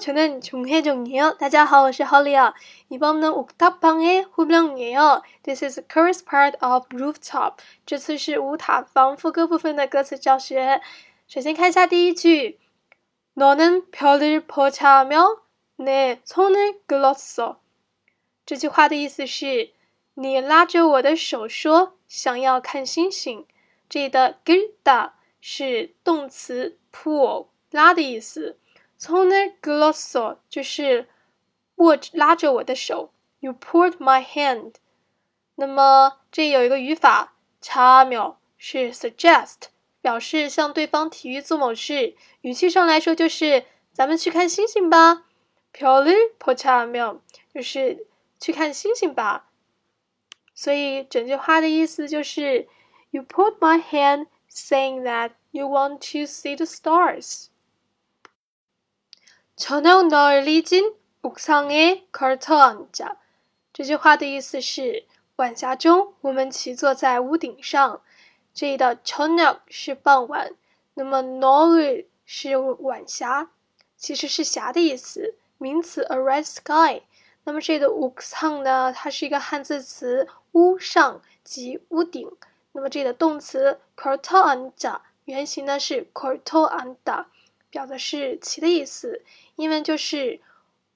저는 종혜정이에요. 大家好,我是 Holly. 이번은 옥탑방의 후명이에요. This is the chorus part of Rooftop. 这次是舞塔防副歌部分的歌词教学.首先看一下第一句. 너는 별을 포차하며 내 손을 끌었어. 这句话的意思是你拉着我的手说想要看星星。这里的끌다是动词 pull 从那 glosso 就是握拉着我的手，You pulled my hand。那么这有一个语法，查秒是 suggest，表示向对方提议做某事。语气上来说就是咱们去看星星吧。별을보자며就是去看星星吧。所以整句话的意思就是 You pulled my hand, saying that you want to see the stars。 저녁 널리진 옥상에 걸터 앉아。 这句话的意思是晚霞中，我们齐坐在屋顶上。这里的저녁是傍晚，那么널是晚霞，其实是霞的意思，名词 a red sky。那么这里的옥상呢，它是一个汉字词，屋上及屋顶。那么这里的动词걸터앉 아， 原型呢是걸터앉 다。 表的是骑的意思，英文就是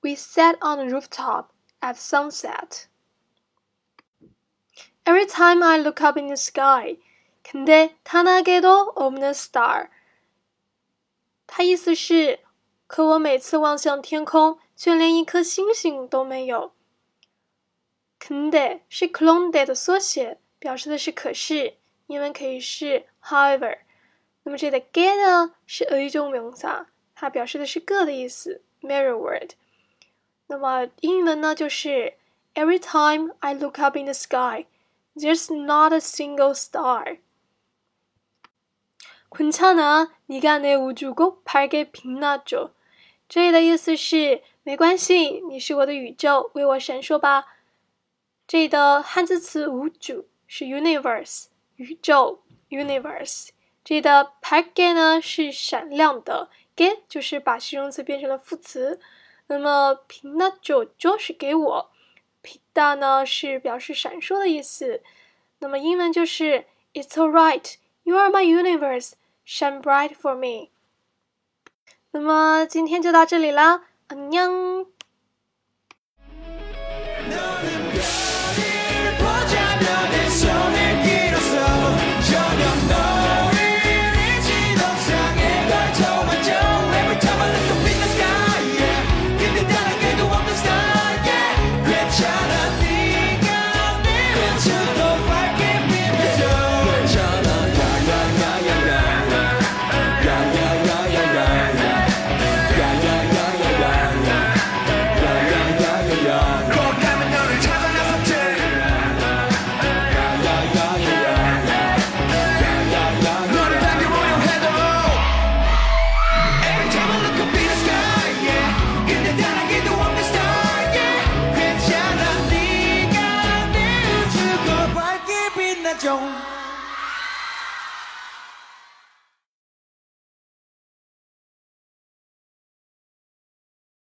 We sat on the rooftop at sunset. Every time I look up in the sky, 근데 하나게도 없는 star. 它意思是，可我每次望向天空，却连一颗星星都没有。근데是 그런데的缩写，表示的是可是，英文可以是 however。 那么这里的 get 呢是一种名词，它表示的是个的意思，mirror word。那么英文呢就是 Every time I look up in the sky, there's not a single star。괜찮아네가내우주고밝게빛나 줘。 这里的意思是没关系，你是我的宇宙，为我闪烁吧。这里的汉字词无主是 universe，宇宙 universe。 这里的 pack gay 呢是闪亮的 g e 就是把形容词变成了副词。那么 p i n a c h o 就是给我 p i d a 呢是表示闪烁的意思。那么英文就是 It's all right，you are my universe, shine bright for me。那么今天就到这里啦，안 녕。